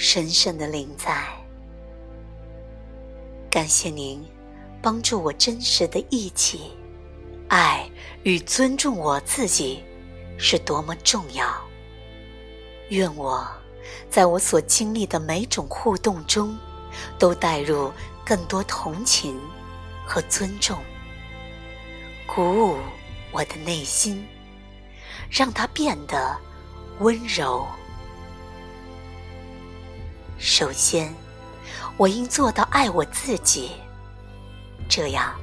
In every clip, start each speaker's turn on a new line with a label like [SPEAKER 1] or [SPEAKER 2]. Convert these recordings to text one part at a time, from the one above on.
[SPEAKER 1] 深深的灵在。感谢您帮助我真实的忆起，爱与尊重我自己是多么重要。愿我在我所经历的每种互动中，都带入更多同情和尊重，鼓舞我的内心，让它变得温柔。首先，我应做到爱我自己，这样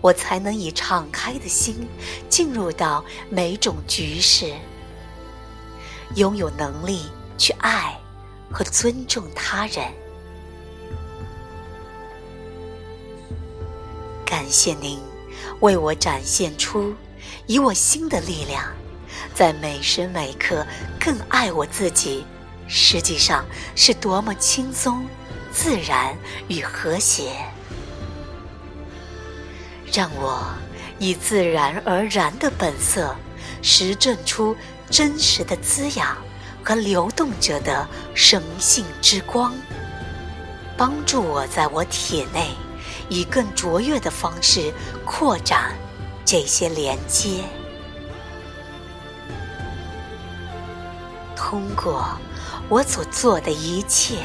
[SPEAKER 1] 我才能以敞开的心进入到每种局势，拥有能力去爱和尊重他人。感谢您为我展现出以我心的力量，在每时每刻更爱我自己。实际上是多么轻松、自然与和谐，让我以自然而然的本色，实证出真实的滋养和流动着的生性之光，帮助我在我体内以更卓越的方式扩展这些连接，通过。我所做的一切，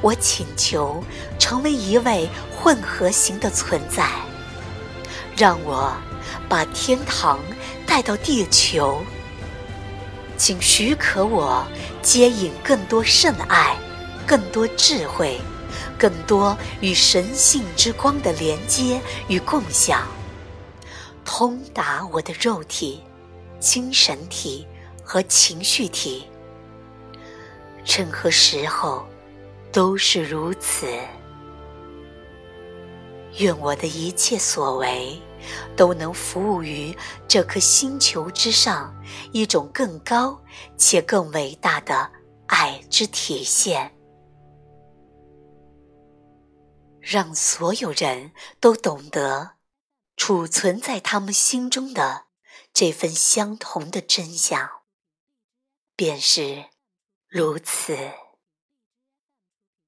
[SPEAKER 1] 我请求成为一位混合型的存在，让我把天堂带到地球。请许可我接引更多圣爱，更多智慧，更多与神性之光的连接与共享，通达我的肉体、精神体和情绪体。任何时候都是如此。愿我的一切所为都能服务于这颗星球之上一种更高且更伟大的爱之体现，让所有人都懂得储存在他们心中的这份相同的真相，便是。如此。